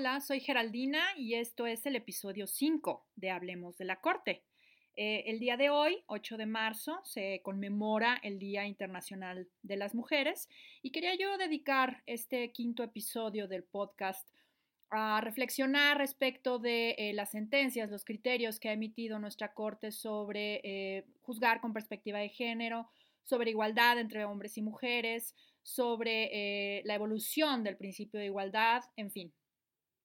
Hola, soy Geraldina y esto es el episodio 5 de Hablemos de la Corte. Eh, el día de hoy, 8 de marzo, se conmemora el Día Internacional de las Mujeres y quería yo dedicar este quinto episodio del podcast a reflexionar respecto de eh, las sentencias, los criterios que ha emitido nuestra Corte sobre eh, juzgar con perspectiva de género, sobre igualdad entre hombres y mujeres, sobre la evolución del principio de igualdad, en fin,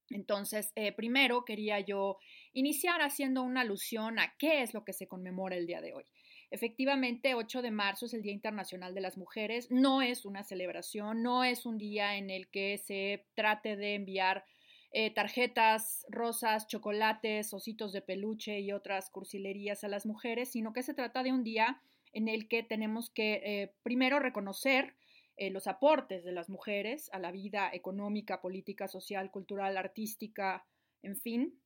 entonces, eh, primero quería yo iniciar haciendo una alusión a qué es lo que se conmemora el día de hoy. Efectivamente, 8 de marzo es el Día Internacional de las Mujeres. No es una celebración, no es un día en el que se trate de enviar eh, tarjetas, rosas, chocolates, ositos de peluche y otras cursilerías a las mujeres, sino que se trata de un día en el que tenemos que eh, primero reconocer eh, los aportes de las mujeres a la vida económica, política, social, cultural, artística, en fin,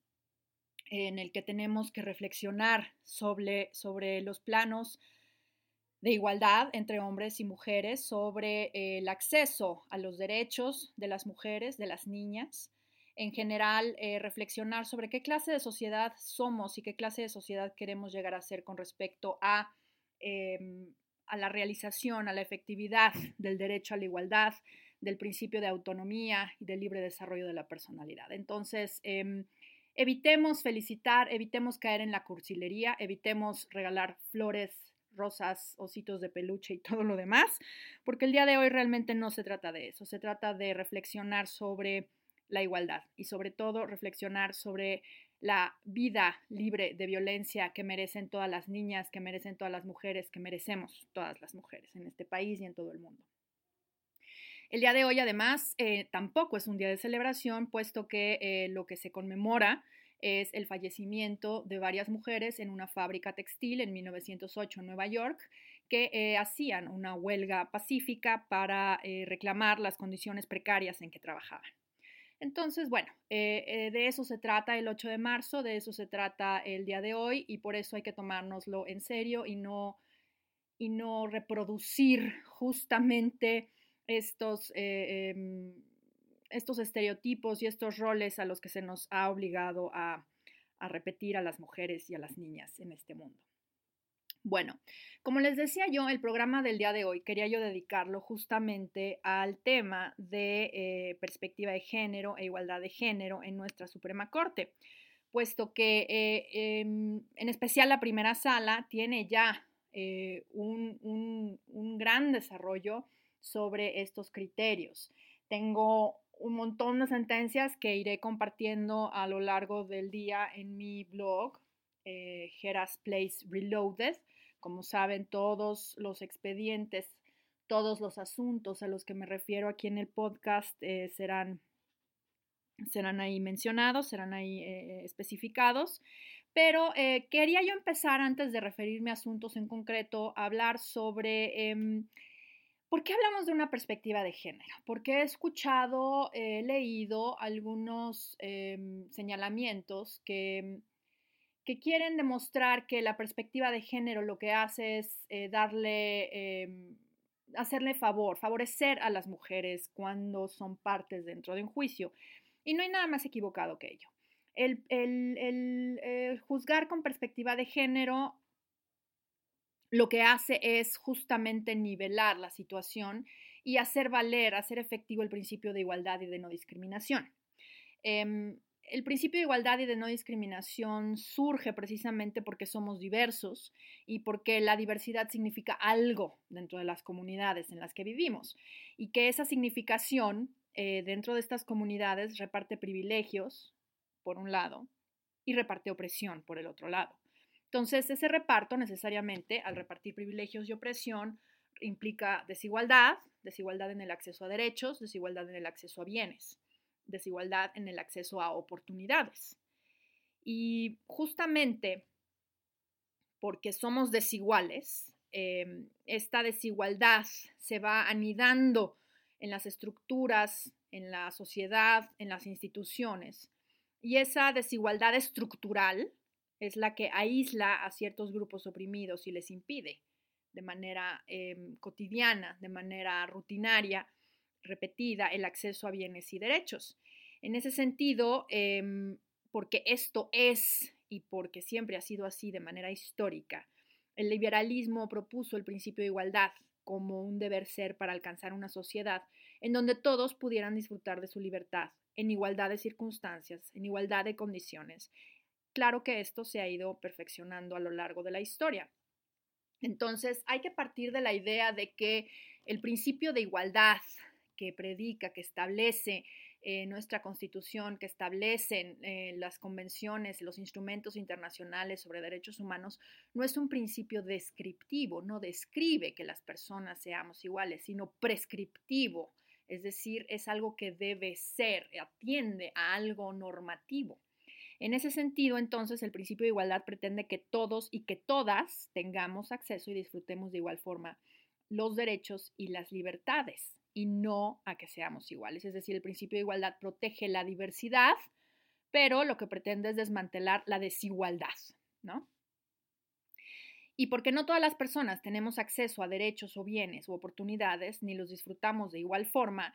en el que tenemos que reflexionar sobre, sobre los planos de igualdad entre hombres y mujeres, sobre el acceso a los derechos de las mujeres, de las niñas, en general eh, reflexionar sobre qué clase de sociedad somos y qué clase de sociedad queremos llegar a ser con respecto a em, a la realización, a la efectividad del derecho a la igualdad, del principio de autonomía y del libre desarrollo de la personalidad. Entonces, em, evitemos felicitar, evitemos caer en la cursilería, evitemos regalar flores, rosas, ositos de peluche y todo lo demás, porque el día de hoy realmente no se trata de eso, se trata de reflexionar sobre la igualdad y sobre todo reflexionar sobre la vida libre de violencia que merecen todas las niñas, que merecen todas las mujeres, que merecemos todas las mujeres en este país y en todo el mundo. El día de hoy, además, eh, tampoco es un día de celebración, puesto que eh, lo que se conmemora es el fallecimiento de varias mujeres en una fábrica textil en 1908 en Nueva York, que eh, hacían una huelga pacífica para reclamar las condiciones precarias en que trabajaban. Entonces, bueno, eh, eh, de eso se trata el 8 de marzo, de eso se trata el día de hoy y por eso hay que tomárnoslo en serio y no, y no reproducir justamente estos, eh, em, estos estereotipos y estos roles a los que se nos ha obligado a repetir a las mujeres y a las niñas en este mundo. Bueno, como les decía yo, el programa del día de hoy quería yo dedicarlo justamente al tema de eh, perspectiva de género e igualdad de género en nuestra Suprema Corte, puesto que eh, em, en especial la primera sala tiene ya eh, un, un gran desarrollo sobre estos criterios. Tengo un montón de sentencias que iré compartiendo a lo largo del día en mi blog, eh, Geras Place Reloaded. Como saben, todos los expedientes, todos los asuntos a los que me refiero aquí en el podcast eh, serán, serán ahí mencionados, serán ahí eh, especificados. Pero quería yo empezar antes de referirme a asuntos en concreto, a hablar sobre em, ¿Por qué hablamos de una perspectiva de género? Porque he escuchado, he leído algunos em, señalamientos que que quieren demostrar que la perspectiva de género lo que hace es eh, darle, em, hacerle favor, favorecer a las mujeres cuando son partes dentro de un juicio. Y no hay nada más equivocado que ello. El, el juzgar con perspectiva de género lo que hace es justamente nivelar la situación y hacer valer, hacer efectivo el principio de igualdad y de no discriminación. Em, el principio de igualdad y de no discriminación surge precisamente porque somos diversos y porque la diversidad significa algo dentro de las comunidades en las que vivimos y que esa significación eh, dentro de estas comunidades reparte privilegios, por un lado, y reparte opresión, por el otro lado. Entonces, ese reparto necesariamente, al repartir privilegios y opresión, implica desigualdad, desigualdad en el acceso a derechos, desigualdad en el acceso a bienes desigualdad en el acceso a oportunidades. Y justamente porque somos desiguales, em, esta desigualdad se va anidando en las estructuras, en la sociedad, en las instituciones. Y esa desigualdad estructural es la que aísla a ciertos grupos oprimidos y les impide de manera em, cotidiana, de manera rutinaria, repetida el acceso a bienes y derechos. En ese sentido, em, porque esto es y porque siempre ha sido así de manera histórica, el liberalismo propuso el principio de igualdad como un deber ser para alcanzar una sociedad en donde todos pudieran disfrutar de su libertad, en igualdad de circunstancias, en igualdad de condiciones. Claro que esto se ha ido perfeccionando a lo largo de la historia. Entonces, hay que partir de la idea de que el principio de igualdad que predica, que establece eh, nuestra constitución, que establecen eh, las convenciones, los instrumentos internacionales sobre derechos humanos, no es un principio descriptivo, no describe que las personas seamos iguales, sino prescriptivo, es decir, es algo que debe ser, atiende a algo normativo. En ese sentido, entonces, el principio de igualdad pretende que todos y que todas tengamos acceso y disfrutemos de igual forma los derechos y las libertades y no a que seamos iguales. Es decir, el principio de igualdad protege la diversidad, pero lo que pretende es desmantelar la desigualdad, ¿no? Y porque no todas las personas tenemos acceso a derechos o bienes u oportunidades, ni los disfrutamos de igual forma,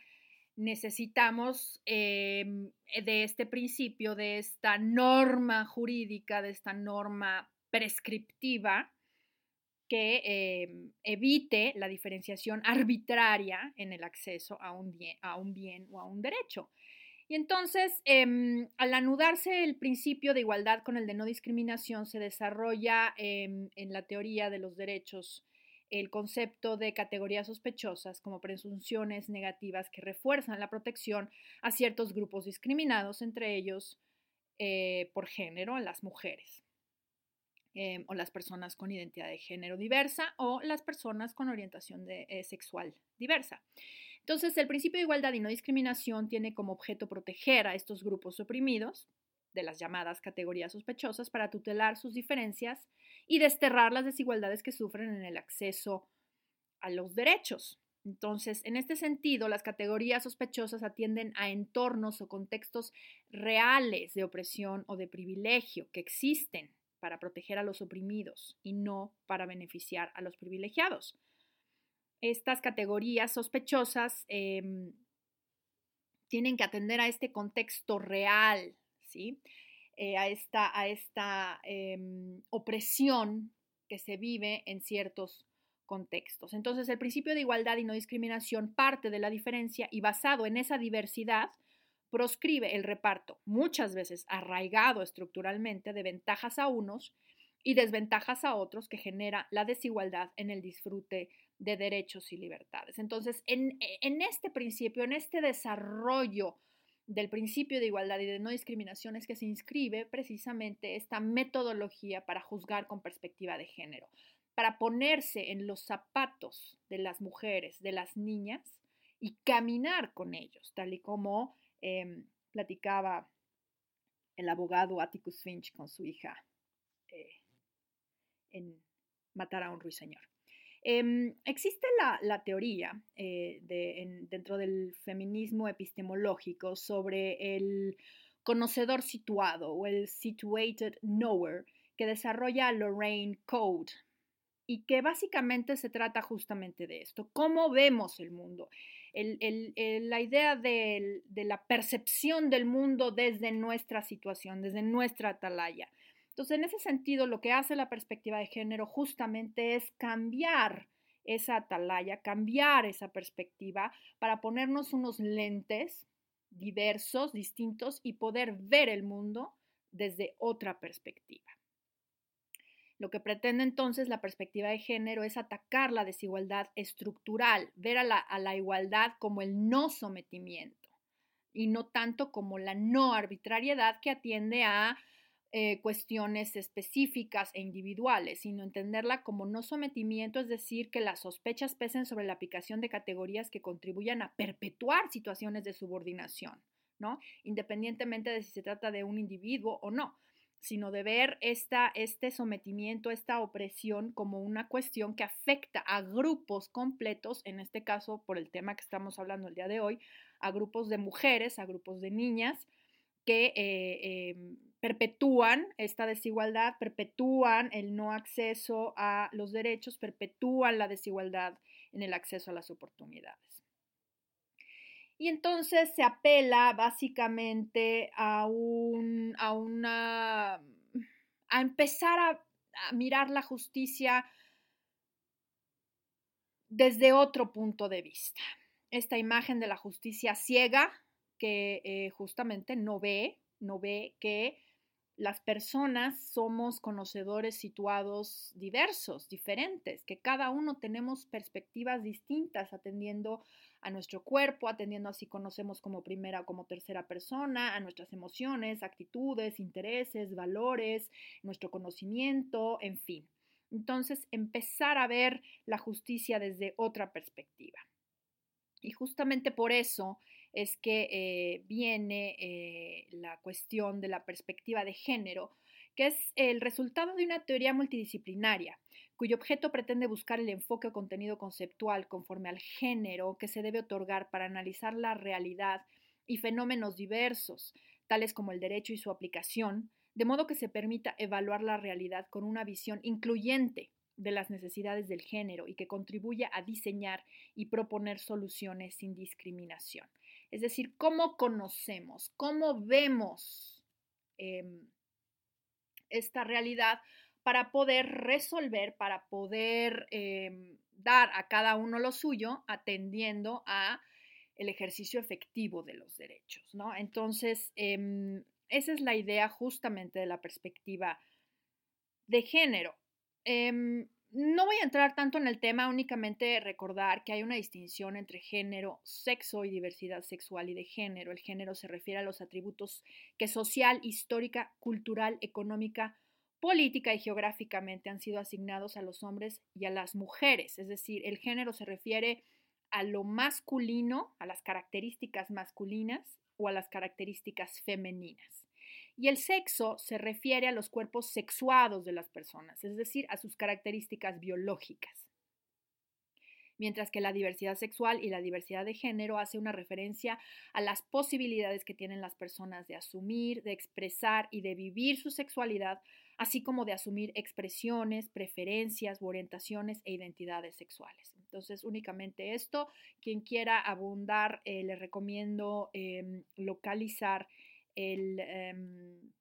necesitamos em, de este principio, de esta norma jurídica, de esta norma prescriptiva, que em, evite la diferenciación arbitraria en el acceso a un bien, o a un derecho. Y entonces, em, al anudarse el principio de igualdad con el de no discriminación, se desarrolla em, en la teoría de los derechos el concepto de categorías sospechosas como presunciones negativas que refuerzan la protección a ciertos grupos discriminados, entre ellos eh, por género, las mujeres. Em, o las personas con identidad de género diversa o las personas con orientación de, eh, sexual diversa. Entonces, el principio de igualdad y no discriminación tiene como objeto proteger a estos grupos oprimidos de las llamadas categorías sospechosas para tutelar sus diferencias y desterrar las desigualdades que sufren en el acceso a los derechos. Entonces, en este sentido, las categorías sospechosas atienden a entornos o contextos reales de opresión o de privilegio que existen para proteger a los oprimidos y no para beneficiar a los privilegiados. Estas categorías sospechosas em, tienen que atender a este contexto real, ¿sí? Eh, a esta, a esta em, opresión que se vive en ciertos contextos. Entonces, el principio de igualdad y no discriminación parte de la diferencia y basado en esa diversidad, proscribe el reparto, muchas veces arraigado estructuralmente, de ventajas a unos y desventajas a otros que genera la desigualdad en el disfrute de derechos y libertades. Entonces, en, este principio, en este desarrollo del principio de igualdad y de no discriminación es que se inscribe precisamente esta metodología para juzgar con perspectiva de género, para ponerse en los zapatos de las mujeres, de las niñas y caminar con ellos, tal y como Em, platicaba el abogado Atticus Finch con su hija eh, en Matar a un ruiseñor. Em, existe la, teoría eh, dentro del feminismo epistemológico sobre el conocedor situado o el situated knower que desarrolla Lorraine Code y que básicamente se trata justamente de esto, cómo vemos el mundo la idea de, la percepción del mundo desde nuestra situación, desde nuestra atalaya. Entonces, en ese sentido, lo que hace la perspectiva de género justamente es cambiar esa atalaya, cambiar esa perspectiva para ponernos unos lentes diversos, distintos y poder ver el mundo desde otra perspectiva. Lo que pretende entonces la perspectiva de género es atacar la desigualdad estructural, ver a la, igualdad como el no sometimiento y no tanto como la no arbitrariedad que atiende a eh, cuestiones específicas e individuales, sino entenderla como no sometimiento, es decir, que las sospechas pesen sobre la aplicación de categorías que contribuyan a perpetuar situaciones de subordinación, ¿no? Independientemente de si se trata de un individuo o no sino de ver esta, este sometimiento, esta opresión como una cuestión que afecta a grupos completos, en este caso por el tema que estamos hablando el día de hoy, a grupos de mujeres, a grupos de niñas que eh, em, perpetúan esta desigualdad, perpetúan el no acceso a los derechos, perpetúan la desigualdad en el acceso a las oportunidades. Y entonces se apela básicamente a, un, a una, a empezar a, mirar la justicia desde otro punto de vista. Esta imagen de la justicia ciega que eh, justamente no ve, no ve que las personas somos conocedores situados diversos, diferentes, que cada uno tenemos perspectivas distintas atendiendo a nuestro cuerpo, atendiendo así conocemos como primera o como tercera persona, a nuestras emociones, actitudes, intereses, valores, nuestro conocimiento, en fin. Entonces, empezar a ver la justicia desde otra perspectiva. Y justamente por eso es que eh, viene eh, la cuestión de la perspectiva de género, que es el resultado de una teoría multidisciplinaria, cuyo objeto pretende buscar el enfoque o contenido conceptual conforme al género que se debe otorgar para analizar la realidad y fenómenos diversos, tales como el derecho y su aplicación, de modo que se permita evaluar la realidad con una visión incluyente de las necesidades del género y que contribuya a diseñar y proponer soluciones sin discriminación. Es decir, cómo conocemos, cómo vemos em, esta realidad para poder resolver, para poder em, dar a cada uno lo suyo, atendiendo a el ejercicio efectivo de los derechos, ¿no? Entonces, em, esa es la idea justamente de la perspectiva de género. No voy a entrar tanto en el tema, únicamente recordar que hay una distinción entre género, sexo y diversidad sexual y de género. El género se refiere a los atributos que social, histórica, cultural, económica, política y geográficamente han sido asignados a los hombres y a las mujeres. Es decir, el género se refiere a lo masculino, a las características masculinas o a las características femeninas. Y el sexo se refiere a los cuerpos sexuados de las personas, es decir, a sus características biológicas. Mientras que la diversidad sexual y la diversidad de género hace una referencia a las posibilidades que tienen las personas de asumir, de expresar y de vivir su sexualidad, así como de asumir expresiones, preferencias orientaciones e identidades sexuales. Entonces, únicamente esto. Quien quiera abundar, eh, le recomiendo em, localizar el em,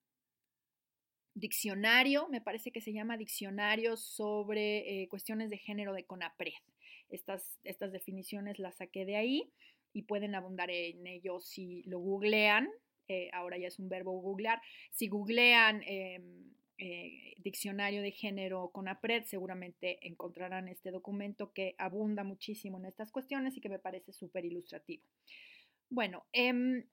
diccionario, me parece que se llama diccionario sobre eh, cuestiones de género de CONAPRED. Estas, estas definiciones las saqué de ahí y pueden abundar en ello si lo googlean. Eh, ahora ya es un verbo googlear. Si googlean em, eh, diccionario de género CONAPRED, seguramente encontrarán este documento que abunda muchísimo en estas cuestiones y que me parece súper ilustrativo. Bueno, em,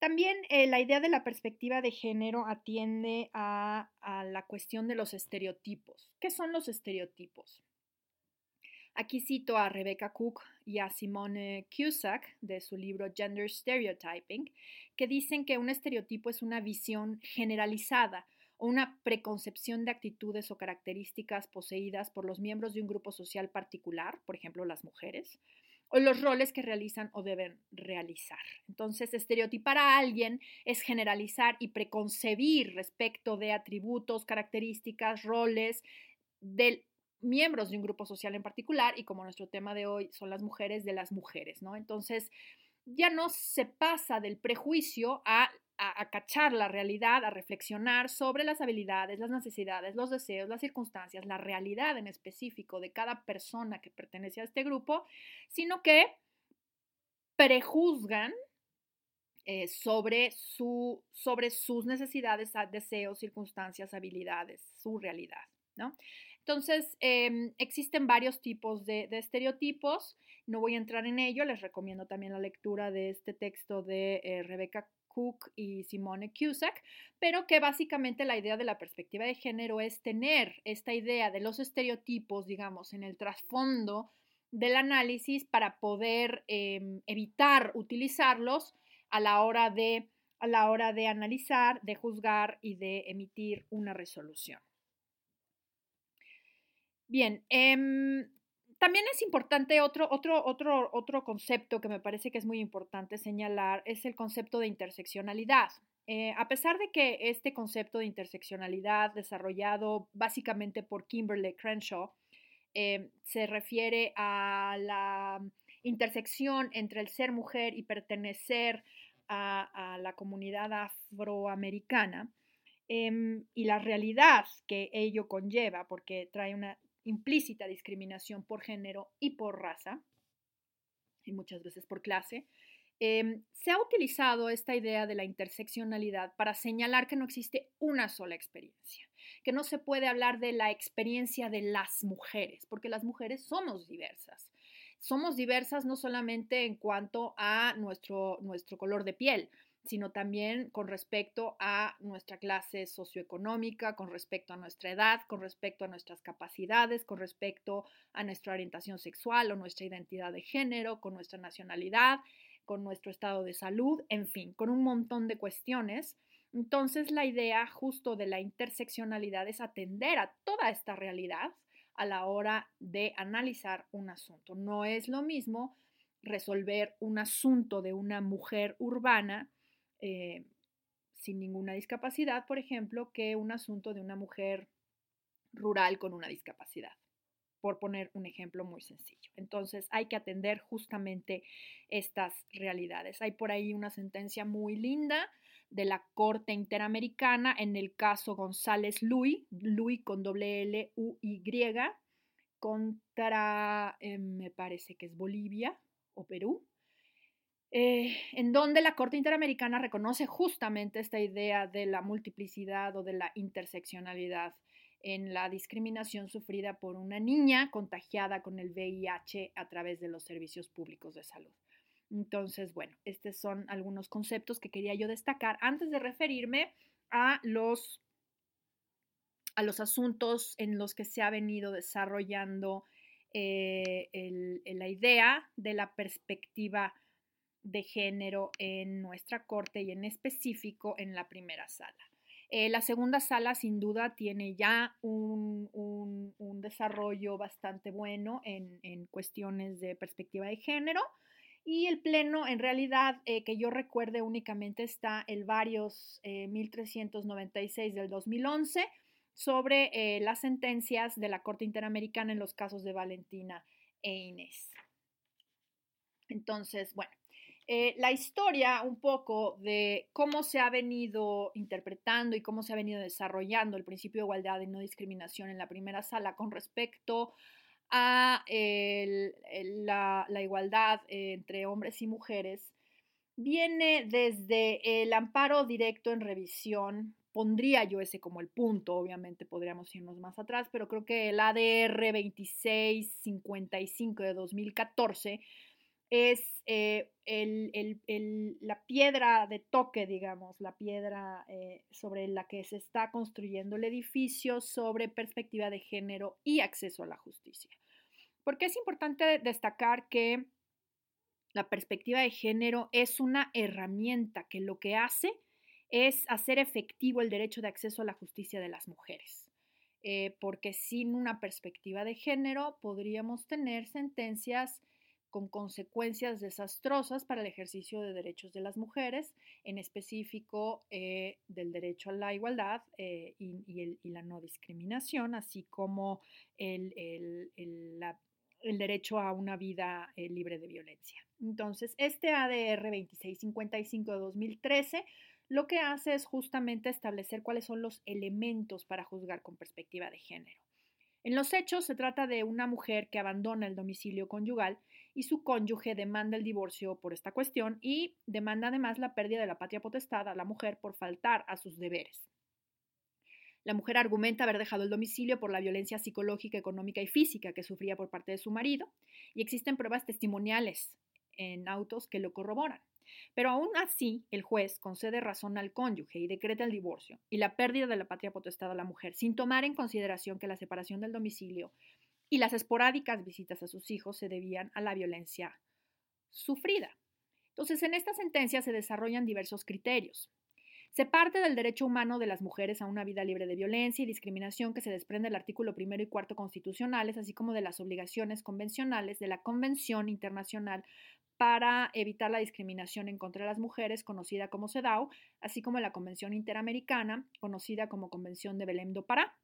también eh, la idea de la perspectiva de género atiende a, la cuestión de los estereotipos. ¿Qué son los estereotipos? Aquí cito a Rebecca Cook y a Simone Cusack de su libro Gender Stereotyping, que dicen que un estereotipo es una visión generalizada o una preconcepción de actitudes o características poseídas por los miembros de un grupo social particular, por ejemplo las mujeres, o los roles que realizan o deben realizar. Entonces, estereotipar a alguien es generalizar y preconcebir respecto de atributos, características, roles de miembros de un grupo social en particular y como nuestro tema de hoy son las mujeres de las mujeres, ¿no? Entonces, ya no se pasa del prejuicio a a, cachar la realidad, a reflexionar sobre las habilidades, las necesidades, los deseos, las circunstancias, la realidad en específico de cada persona que pertenece a este grupo, sino que prejuzgan eh, sobre, su, sobre sus necesidades, deseos, circunstancias, habilidades, su realidad, ¿no? Entonces, em, existen varios tipos de, estereotipos. No voy a entrar en ello. Les recomiendo también la lectura de este texto de eh, Rebecca Cook y Simone Cusack, pero que básicamente la idea de la perspectiva de género es tener esta idea de los estereotipos, digamos, en el trasfondo del análisis para poder em, evitar utilizarlos a la hora de a la hora de analizar, de juzgar y de emitir una resolución. Bien, em, también es importante otro, otro, otro, otro concepto que me parece que es muy importante señalar, es el concepto de interseccionalidad. Eh, a pesar de que este concepto de interseccionalidad, desarrollado básicamente por Kimberly Crenshaw, eh, se refiere a la intersección entre el ser mujer y pertenecer a, la comunidad afroamericana em, y la realidad que ello conlleva, porque trae una implícita discriminación por género y por raza, y muchas veces por clase, em, se ha utilizado esta idea de la interseccionalidad para señalar que no existe una sola experiencia, que no se puede hablar de la experiencia de las mujeres, porque las mujeres somos diversas. Somos diversas no solamente en cuanto a nuestro, nuestro color de piel, sino también con respecto a nuestra clase socioeconómica, con respecto a nuestra edad, con respecto a nuestras capacidades, con respecto a nuestra orientación sexual o nuestra identidad de género, con nuestra nacionalidad, con nuestro estado de salud, en fin, con un montón de cuestiones. Entonces, la idea justo de la interseccionalidad es atender a toda esta realidad a la hora de analizar un asunto. No es lo mismo resolver un asunto de una mujer urbana eh, sin ninguna discapacidad, por ejemplo, que un asunto de una mujer rural con una discapacidad, por poner un ejemplo muy sencillo. Entonces hay que atender justamente estas realidades. Hay por ahí una sentencia muy linda de la Corte Interamericana en el caso González Luis, Luis con doble L U Y, contra, eh, me parece que es Bolivia o Perú, eh, en donde la Corte Interamericana reconoce justamente esta idea de la multiplicidad o de la interseccionalidad en la discriminación sufrida por una niña contagiada con el VIH a través de los servicios públicos de salud. Entonces, bueno, estos son algunos conceptos que quería yo destacar antes de referirme a los, a los asuntos en los que se ha venido desarrollando eh, la idea de la perspectiva de género en nuestra corte y en específico en la primera sala. Eh, la segunda sala sin duda tiene ya un, desarrollo bastante bueno en, cuestiones de perspectiva de género y el pleno en realidad eh, que yo recuerde únicamente está el varios 1396 eh, del 2011 sobre las sentencias de la Corte Interamericana en los casos de Valentina e Inés. Entonces, bueno, eh, la historia un poco de cómo se ha venido interpretando y cómo se ha venido desarrollando el principio de igualdad y no discriminación en la primera sala con respecto a la, igualdad entre hombres y mujeres viene desde el amparo directo en revisión. Pondría yo ese como el punto, obviamente podríamos irnos más atrás, pero creo que el ADR 2655 de 2014 es eh, la piedra de toque, digamos, la piedra eh, sobre la que se está construyendo el edificio sobre perspectiva de género y acceso a la justicia. Porque es importante destacar que la perspectiva de género es una herramienta que lo que hace es hacer efectivo el derecho de acceso a la justicia de las mujeres. Eh, porque sin una perspectiva de género podríamos tener sentencias con consecuencias desastrosas para el ejercicio de derechos de las mujeres, en específico eh, del derecho a la igualdad eh, y, la no discriminación, así como el, derecho a una vida eh, libre de violencia. Entonces, este ADR 2655 de 2013 lo que hace es justamente establecer cuáles son los elementos para juzgar con perspectiva de género. En los hechos se trata de una mujer que abandona el domicilio conyugal y su cónyuge demanda el divorcio por esta cuestión y demanda además la pérdida de la patria potestad a la mujer por faltar a sus deberes. La mujer argumenta haber dejado el domicilio por la violencia psicológica, económica y física que sufría por parte de su marido y existen pruebas testimoniales en autos que lo corroboran. Pero aún así, el juez concede razón al cónyuge y decreta el divorcio y la pérdida de la patria potestad a la mujer, sin tomar en consideración que la separación del domicilio y las esporádicas visitas a sus hijos se debían a la violencia sufrida. Entonces, en esta sentencia se desarrollan diversos criterios. Se parte del derecho humano de las mujeres a una vida libre de violencia y discriminación que se desprende del artículo primero y cuarto constitucionales, así como de las obligaciones convencionales de la Convención Internacional para evitar la discriminación en contra de las mujeres, conocida como CEDAW, así como la Convención Interamericana, conocida como Convención de Belém do Pará.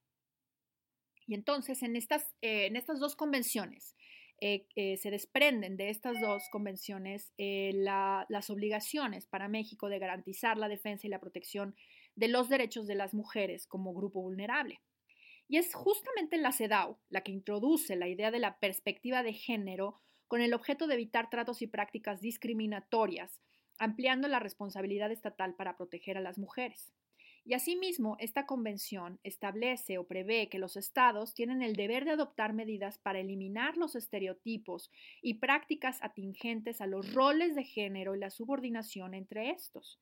Y entonces, en estas, eh, en estas dos convenciones, se desprenden de estas dos convenciones las obligaciones para México de garantizar la defensa y la protección de los derechos de las mujeres como grupo vulnerable. Y es justamente la CEDAW la que introduce la idea de la perspectiva de género con el objeto de evitar tratos y prácticas discriminatorias, ampliando la responsabilidad estatal para proteger a las mujeres. Y asimismo, esta convención establece o prevé que los estados tienen el deber de adoptar medidas para eliminar los estereotipos y prácticas atingentes a los roles de género y la subordinación entre estos.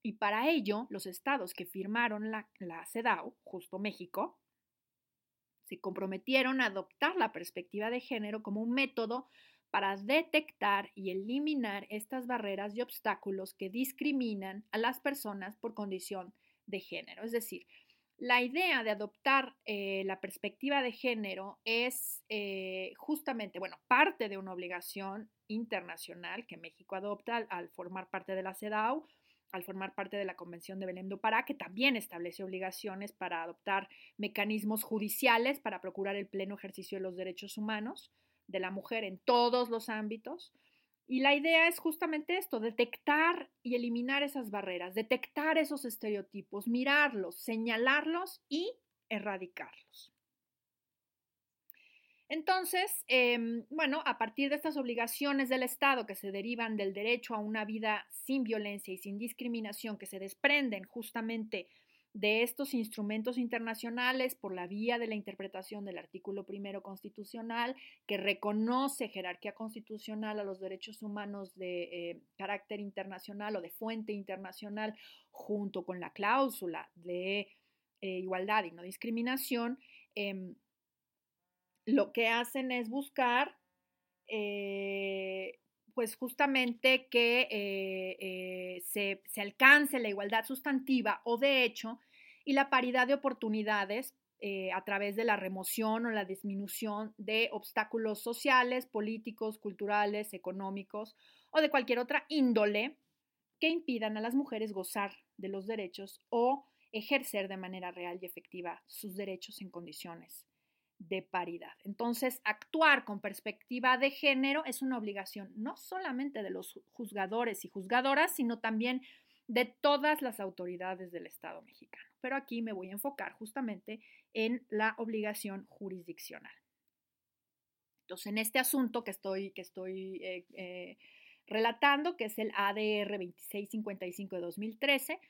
Y para ello, los estados que firmaron la, la CEDAW, justo México, se comprometieron a adoptar la perspectiva de género como un método para detectar y eliminar estas barreras y obstáculos que discriminan a las personas por condición de género. Es decir, la idea de adoptar eh, la perspectiva de género es eh, justamente, bueno, parte de una obligación internacional que México adopta al formar parte de la CEDAW al formar parte de la Convención de Belém do Pará, que también establece obligaciones para adoptar mecanismos judiciales para procurar el pleno ejercicio de los derechos humanos de la mujer en todos los ámbitos. Y la idea es justamente esto, detectar y eliminar esas barreras, detectar esos estereotipos, mirarlos, señalarlos y erradicarlos. Entonces, em, bueno, a partir de estas obligaciones del Estado que se derivan del derecho a una vida sin violencia y sin discriminación, que se desprenden justamente de estos instrumentos internacionales por la vía de la interpretación del artículo primero constitucional, que reconoce jerarquía constitucional a los derechos humanos de eh, carácter internacional o de fuente internacional, junto con la cláusula de eh, igualdad y no discriminación, em, lo que hacen es buscar, eh, pues justamente que se, se, alcance la igualdad sustantiva o de hecho y la paridad de oportunidades a través de la remoción o la disminución de obstáculos sociales, políticos, culturales, económicos o de cualquier otra índole que impidan a las mujeres gozar de los derechos o ejercer de manera real y efectiva sus derechos en condiciones de paridad. Entonces, actuar con perspectiva de género es una obligación no solamente de los juzgadores y juzgadoras, sino también de todas las autoridades del Estado mexicano. Pero aquí me voy a enfocar justamente en la obligación jurisdiccional. Entonces, en este asunto que estoy, que estoy eh, eh, relatando, que es el ADR 2655 de 2013,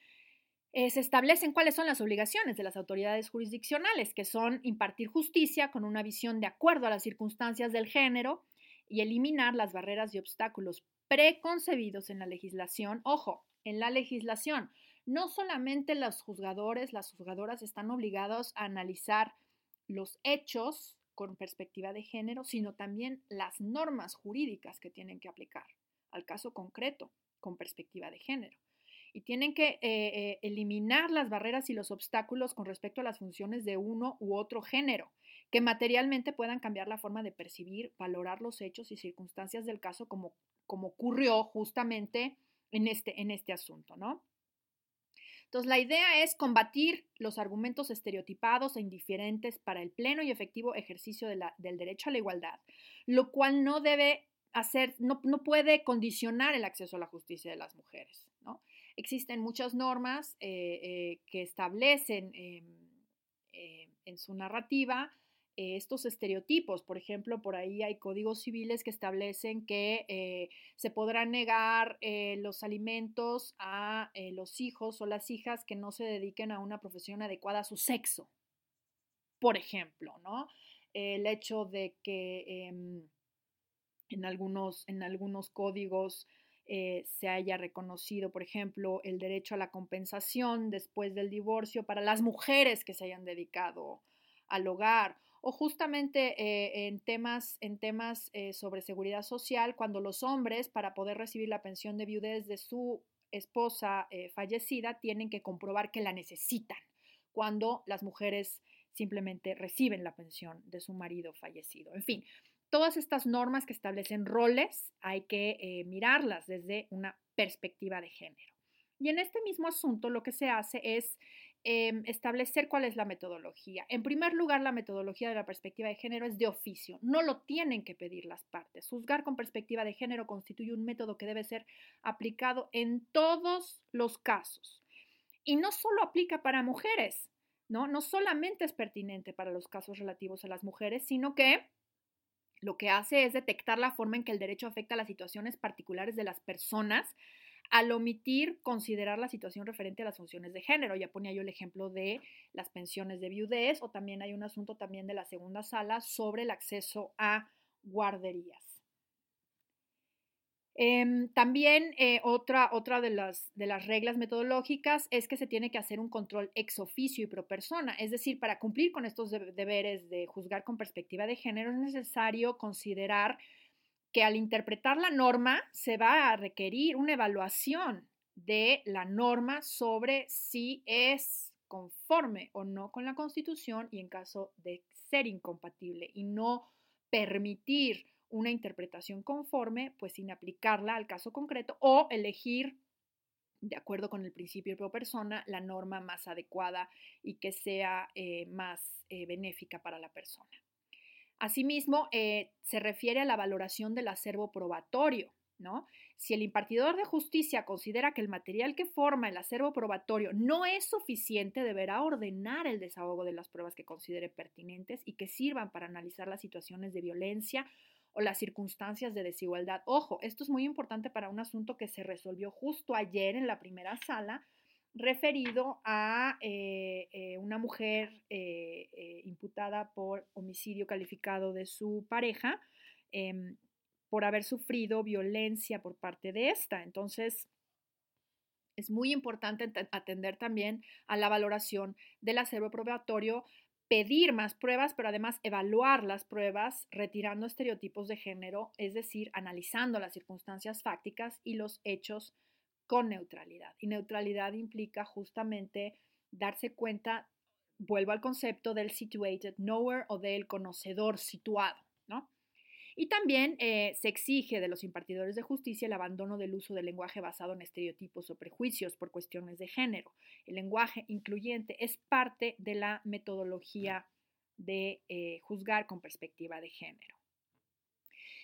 eh, se establecen cuáles son las obligaciones de las autoridades jurisdiccionales, que son impartir justicia con una visión de acuerdo a las circunstancias del género y eliminar las barreras y obstáculos preconcebidos en la legislación. Ojo, en la legislación, no solamente los juzgadores, las juzgadoras están obligados a analizar los hechos con perspectiva de género, sino también las normas jurídicas que tienen que aplicar al caso concreto con perspectiva de género. Y tienen que eh, eh, eliminar las barreras y los obstáculos con respecto a las funciones de uno u otro género, que materialmente puedan cambiar la forma de percibir, valorar los hechos y circunstancias del caso como, como ocurrió justamente en este, en este asunto, ¿no? Entonces, la idea es combatir los argumentos estereotipados e indiferentes para el pleno y efectivo ejercicio del derecho a la igualdad, lo cual no debe hacer, no, no puede condicionar el acceso a la justicia de las mujeres, ¿no? Existen muchas normas eh, eh, que establecen em, eh, en su narrativa estos estereotipos. Por ejemplo, por ahí hay códigos civiles que establecen que se podrán negar los alimentos a los hijos o las hijas que no se dediquen a una profesión adecuada a su sexo. Por ejemplo, ¿no? El hecho de que em, en, algunos, en algunos códigos eh, se haya reconocido, por ejemplo, el derecho a la compensación después del divorcio para las mujeres que se hayan dedicado al hogar o justamente eh, en temas, en temas eh, sobre seguridad social, cuando los hombres, para poder recibir la pensión de viudez de su esposa fallecida, tienen que comprobar que la necesitan, cuando las mujeres simplemente reciben la pensión de su marido fallecido. En fin, todas estas normas que establecen roles hay que eh, mirarlas desde una perspectiva de género. Y en este mismo asunto lo que se hace es em, establecer cuál es la metodología. En primer lugar, la metodología de la perspectiva de género es de oficio, no lo tienen que pedir las partes. Juzgar con perspectiva de género constituye un método que debe ser aplicado en todos los casos. Y no solo aplica para mujeres, ¿no? No solamente es pertinente para los casos relativos a las mujeres, sino que lo que hace es detectar la forma en que el derecho afecta a las situaciones particulares de las personas al omitir considerar la situación referente a las funciones de género. Ya ponía yo el ejemplo de las pensiones de viudez o también hay un asunto también de la segunda sala sobre el acceso a guarderías. Em, también eh, otra, otra de, las, de las reglas metodológicas es que se tiene que hacer un control ex oficio y pro persona, es decir, para cumplir con estos deberes de juzgar con perspectiva de género es necesario considerar que al interpretar la norma se va a requerir una evaluación de la norma sobre si es conforme o no con la Constitución y en caso de ser incompatible y no permitir una interpretación conforme, pues sin aplicarla al caso concreto o elegir, de acuerdo con el principio pro persona, la norma más adecuada y que sea eh, más eh, benéfica para la persona. Asimismo, eh, se refiere a la valoración del acervo probatorio. ¿No? Si el impartidor de justicia considera que el material que forma el acervo probatorio no es suficiente, deberá ordenar el desahogo de las pruebas que considere pertinentes y que sirvan para analizar las situaciones de violencia o las circunstancias de desigualdad. Ojo, esto es muy importante para un asunto que se resolvió justo ayer en la primera sala, referido a eh, eh, una mujer eh, imputada por homicidio calificado de su pareja em, por haber sufrido violencia por parte de esta. Entonces, es muy importante atender también a la valoración del acervo probatorio pedir más pruebas, pero además evaluar las pruebas retirando estereotipos de género, es decir, analizando las circunstancias fácticas y los hechos con neutralidad. Y neutralidad implica justamente darse cuenta, vuelvo al concepto del situated knower o del conocedor situado, ¿no? Y también eh, se exige de los impartidores de justicia el abandono del uso del lenguaje basado en estereotipos o prejuicios por cuestiones de género. El lenguaje incluyente es parte de la metodología de eh, juzgar con perspectiva de género.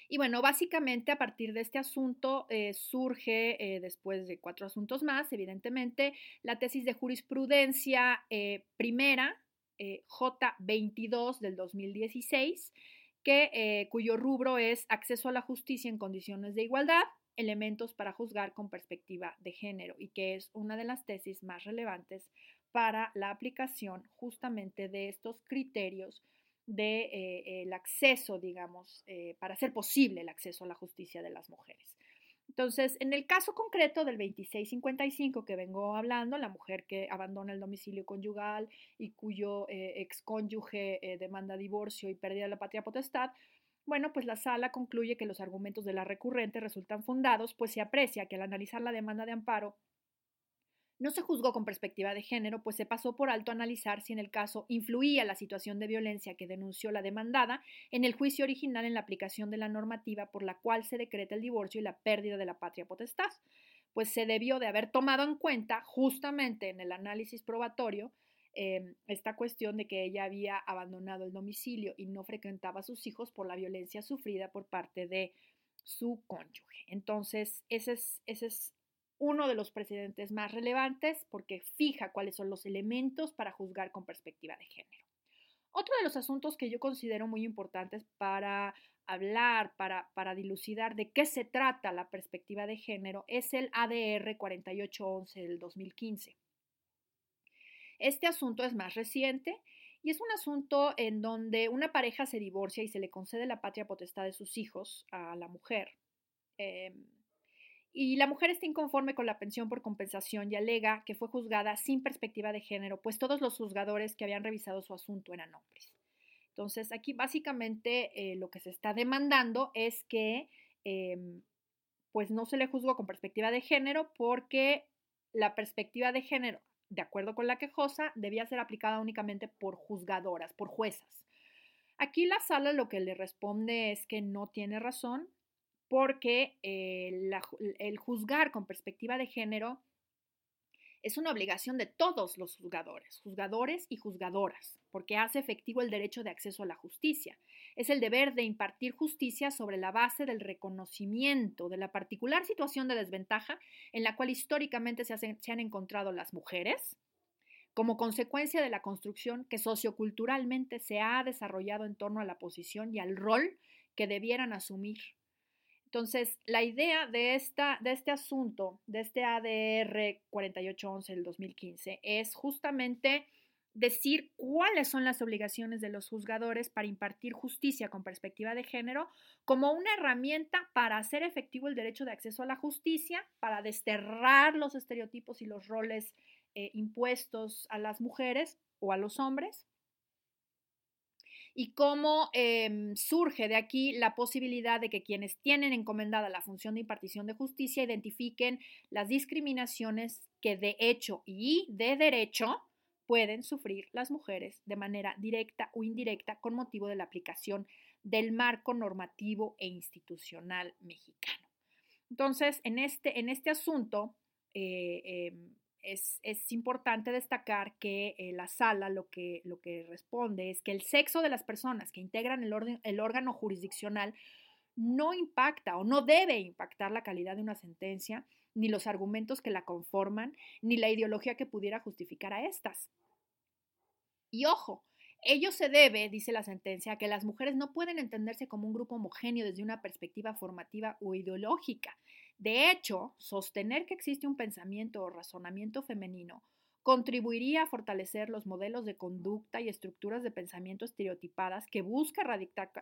Y bueno, básicamente a partir de este asunto eh, surge, después de cuatro asuntos más, evidentemente, la tesis de jurisprudencia primera, J22 del 2016, que, eh, cuyo rubro es acceso a la justicia en condiciones de igualdad, elementos para juzgar con perspectiva de género y que es una de las tesis más relevantes para la aplicación justamente de estos criterios de eh, el acceso, digamos, eh, para hacer posible el acceso a la justicia de las mujeres. Entonces, en el caso concreto del 2655 que vengo hablando, la mujer que abandona el domicilio conyugal y cuyo eh, excónyuge demanda divorcio y pérdida de la patria potestad, bueno, pues la sala concluye que los argumentos de la recurrente resultan fundados, pues se aprecia que al analizar la demanda de amparo no se juzgó con perspectiva de género, pues se pasó por alto analizar si en el caso influía la situación de violencia que denunció la demandada en el juicio original en la aplicación de la normativa por la cual se decreta el divorcio y la pérdida de la patria potestad, pues se debió de haber tomado en cuenta justamente en el análisis probatorio em, esta cuestión de que ella había abandonado el domicilio y no frecuentaba a sus hijos por la violencia sufrida por parte de su cónyuge. Entonces, ese es, ese es uno de los precedentes más relevantes porque fija cuáles son los elementos para juzgar con perspectiva de género. Otro de los asuntos que yo considero muy importantes para hablar, para, dilucidar de qué se trata la perspectiva de género es el ADR 4811 del 2015. Este asunto es más reciente y es un asunto en donde una pareja se divorcia y se le concede la patria potestad de sus hijos a la mujer. Em, y la mujer está inconforme con la pensión por compensación y alega que fue juzgada sin perspectiva de género, pues todos los juzgadores que habían revisado su asunto eran hombres. Entonces, aquí básicamente eh, lo que se está demandando es que em, pues no se le juzgó con perspectiva de género porque la perspectiva de género, de acuerdo con la quejosa, debía ser aplicada únicamente por juzgadoras, por juezas. Aquí la sala lo que le responde es que no tiene razón, porque eh, el juzgar con perspectiva de género es una obligación de todos los juzgadores, juzgadores y juzgadoras, porque hace efectivo el derecho de acceso a la justicia. Es el deber de impartir justicia sobre la base del reconocimiento de la particular situación de desventaja en la cual históricamente se, han encontrado las mujeres, como consecuencia de la construcción que socioculturalmente se ha desarrollado en torno a la posición y al rol que debieran asumir entonces, la idea de, esta, de este asunto, de este ADR 4811 del 2015, es justamente decir cuáles son las obligaciones de los juzgadores para impartir justicia con perspectiva de género como una herramienta para hacer efectivo el derecho de acceso a la justicia, para desterrar los estereotipos y los roles eh, impuestos a las mujeres o a los hombres y cómo em, surge de aquí la posibilidad de que quienes tienen encomendada la función de impartición de justicia identifiquen las discriminaciones que de hecho y de derecho pueden sufrir las mujeres de manera directa o indirecta con motivo de la aplicación del marco normativo e institucional mexicano. Entonces, en este, en este asunto, eh, em, es, importante destacar que eh, la sala lo que, lo que responde es que el sexo de las personas que integran el, el órgano jurisdiccional no impacta o no debe impactar la calidad de una sentencia, ni los argumentos que la conforman, ni la ideología que pudiera justificar a estas. Y ojo, ello se debe, dice la sentencia, a que las mujeres no pueden entenderse como un grupo homogéneo desde una perspectiva formativa o ideológica, de hecho, sostener que existe un pensamiento o razonamiento femenino contribuiría a fortalecer los modelos de conducta y estructuras de pensamiento estereotipadas que busca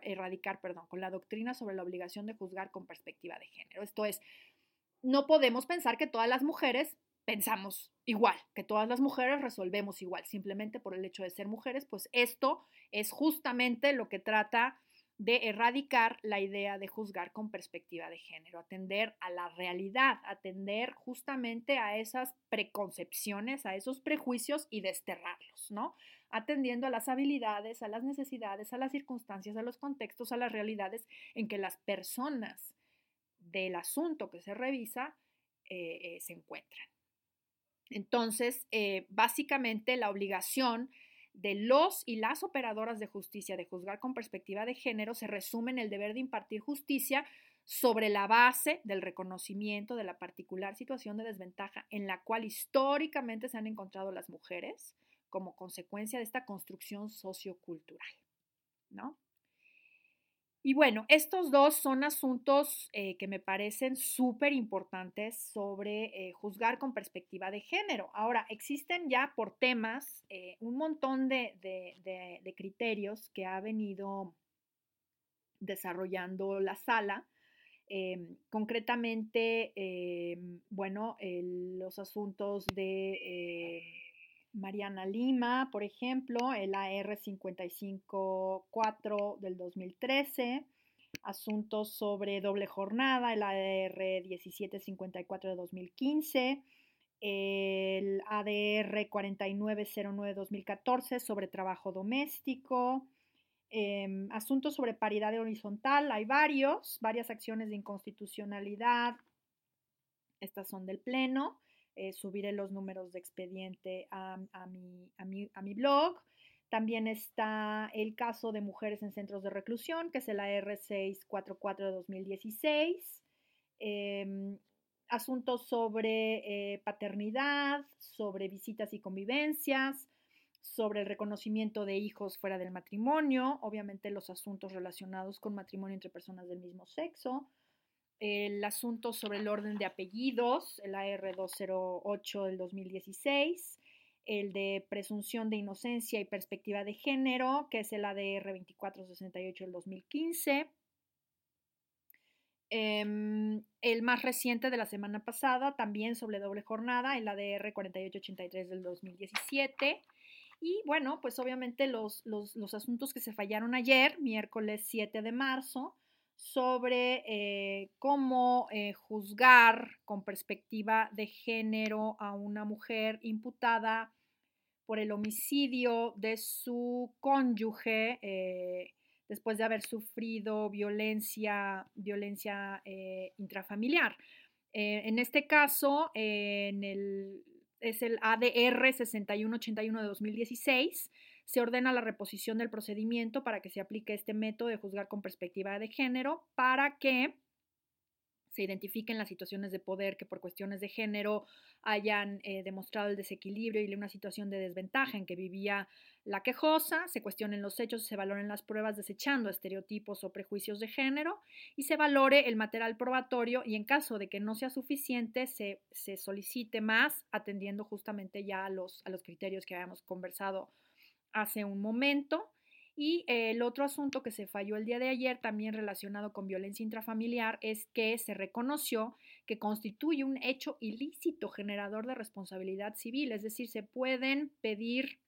erradicar, perdón, con la doctrina sobre la obligación de juzgar con perspectiva de género. Esto es, no podemos pensar que todas las mujeres pensamos igual, que todas las mujeres resolvemos igual, simplemente por el hecho de ser mujeres, pues esto es justamente lo que trata de erradicar la idea de juzgar con perspectiva de género, atender a la realidad, atender justamente a esas preconcepciones, a esos prejuicios y desterrarlos, ¿no? Atendiendo a las habilidades, a las necesidades, a las circunstancias, a los contextos, a las realidades en que las personas del asunto que se revisa eh, eh, se encuentran. Entonces, eh, básicamente la obligación de los y las operadoras de justicia de juzgar con perspectiva de género se resume en el deber de impartir justicia sobre la base del reconocimiento de la particular situación de desventaja en la cual históricamente se han encontrado las mujeres como consecuencia de esta construcción sociocultural, ¿no? Y bueno, estos dos son asuntos eh, que me parecen súper importantes sobre eh, juzgar con perspectiva de género. Ahora, existen ya por temas eh, un montón de, criterios que ha venido desarrollando la sala. Em, concretamente, em, bueno, los asuntos de Mariana Lima, por ejemplo, el AR 554 del 2013, asuntos sobre doble jornada, el AR 1754 de 2015, el ADR 4909 2014 sobre trabajo doméstico, em, asuntos sobre paridad horizontal, hay varios, varias acciones de inconstitucionalidad, estas son del Pleno. Eh, subiré los números de expediente a, mi, blog. También está el caso de mujeres en centros de reclusión, que es el AR644 de 2016. Em, asuntos sobre eh, paternidad, sobre visitas y convivencias, sobre el reconocimiento de hijos fuera del matrimonio, obviamente los asuntos relacionados con matrimonio entre personas del mismo sexo, el asunto sobre el orden de apellidos, el AR208 del 2016, el de presunción de inocencia y perspectiva de género, que es el ADR 2468 del 2015. Em, el más reciente de la semana pasada, también sobre doble jornada, el ADR 4883 del 2017. Y bueno, pues obviamente los, los, los asuntos que se fallaron ayer, miércoles 7 de marzo, sobre eh, cómo eh, juzgar con perspectiva de género a una mujer imputada por el homicidio de su cónyuge eh, después de haber sufrido violencia, violencia intrafamiliar. en este caso, en el es el ADR 6181 de 2016, se ordena la reposición del procedimiento para que se aplique este método de juzgar con perspectiva de género para que se identifiquen las situaciones de poder que por cuestiones de género hayan eh, demostrado el desequilibrio y una situación de desventaja en que vivía la quejosa, se cuestionen los hechos, se valoren las pruebas desechando estereotipos o prejuicios de género y se valore el material probatorio y en caso de que no sea suficiente se, se solicite más atendiendo justamente ya a los, a los criterios que habíamos conversado hace un momento. Y el otro asunto que se falló el día de ayer, también relacionado con violencia intrafamiliar, es que se reconoció que constituye un hecho ilícito generador de responsabilidad civil, es decir, se pueden pedir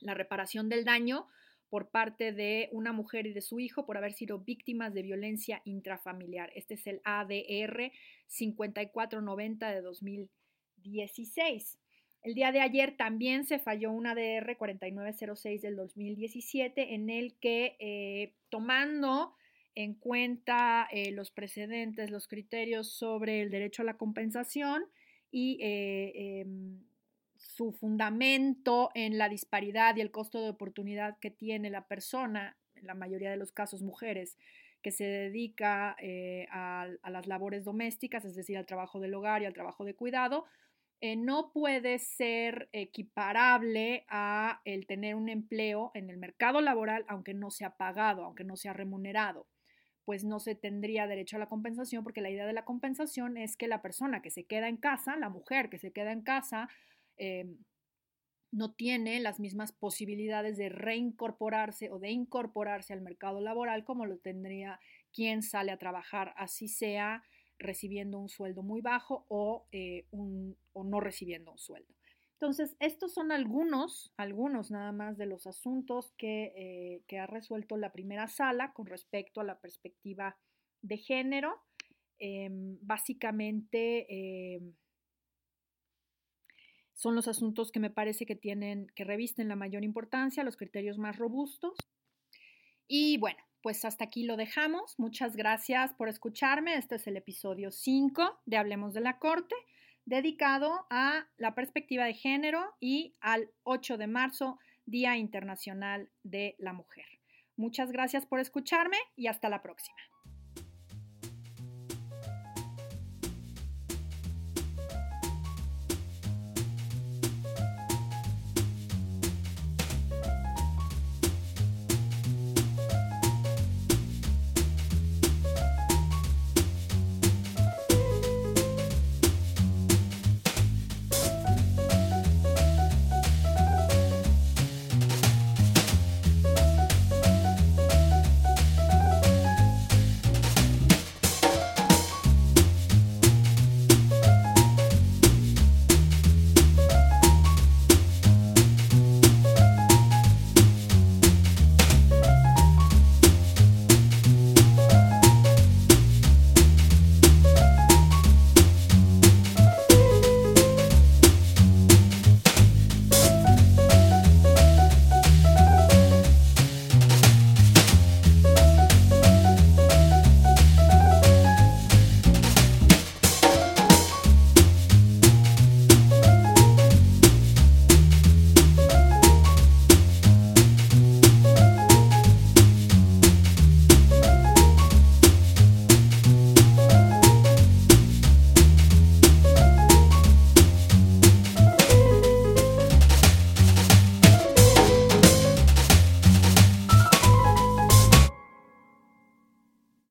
la reparación del daño por parte de una mujer y de su hijo por haber sido víctimas de violencia intrafamiliar. Este es el ADR 5490 de 2016. El día de ayer también se falló un ADR 4906 del 2017 en el que eh, tomando en cuenta eh, los precedentes, los criterios sobre el derecho a la compensación y eh, em, su fundamento en la disparidad y el costo de oportunidad que tiene la persona, en la mayoría de los casos mujeres, que se dedica a, las labores domésticas, es decir, al trabajo del hogar y al trabajo de cuidado, eh, no puede ser equiparable a el tener un empleo en el mercado laboral aunque no sea pagado, aunque no sea remunerado, pues no se tendría derecho a la compensación porque la idea de la compensación es que la persona que se queda en casa, la mujer que se queda en casa, eh, no tiene las mismas posibilidades de reincorporarse o de incorporarse al mercado laboral como lo tendría quien sale a trabajar, así sea recibiendo un sueldo muy bajo o, eh, o no recibiendo un sueldo. Entonces, estos son algunos, algunos nada más de los asuntos que, eh, ha resuelto la primera sala con respecto a la perspectiva de género. Em, básicamente em, son los asuntos que me parece que tienen, que revisten la mayor importancia, los criterios más robustos. Y bueno, pues hasta aquí lo dejamos. Muchas gracias por escucharme. Este es el episodio 5 de Hablemos de la Corte, dedicado a la perspectiva de género y al 8 de marzo, Día Internacional de la Mujer. Muchas gracias por escucharme y hasta la próxima.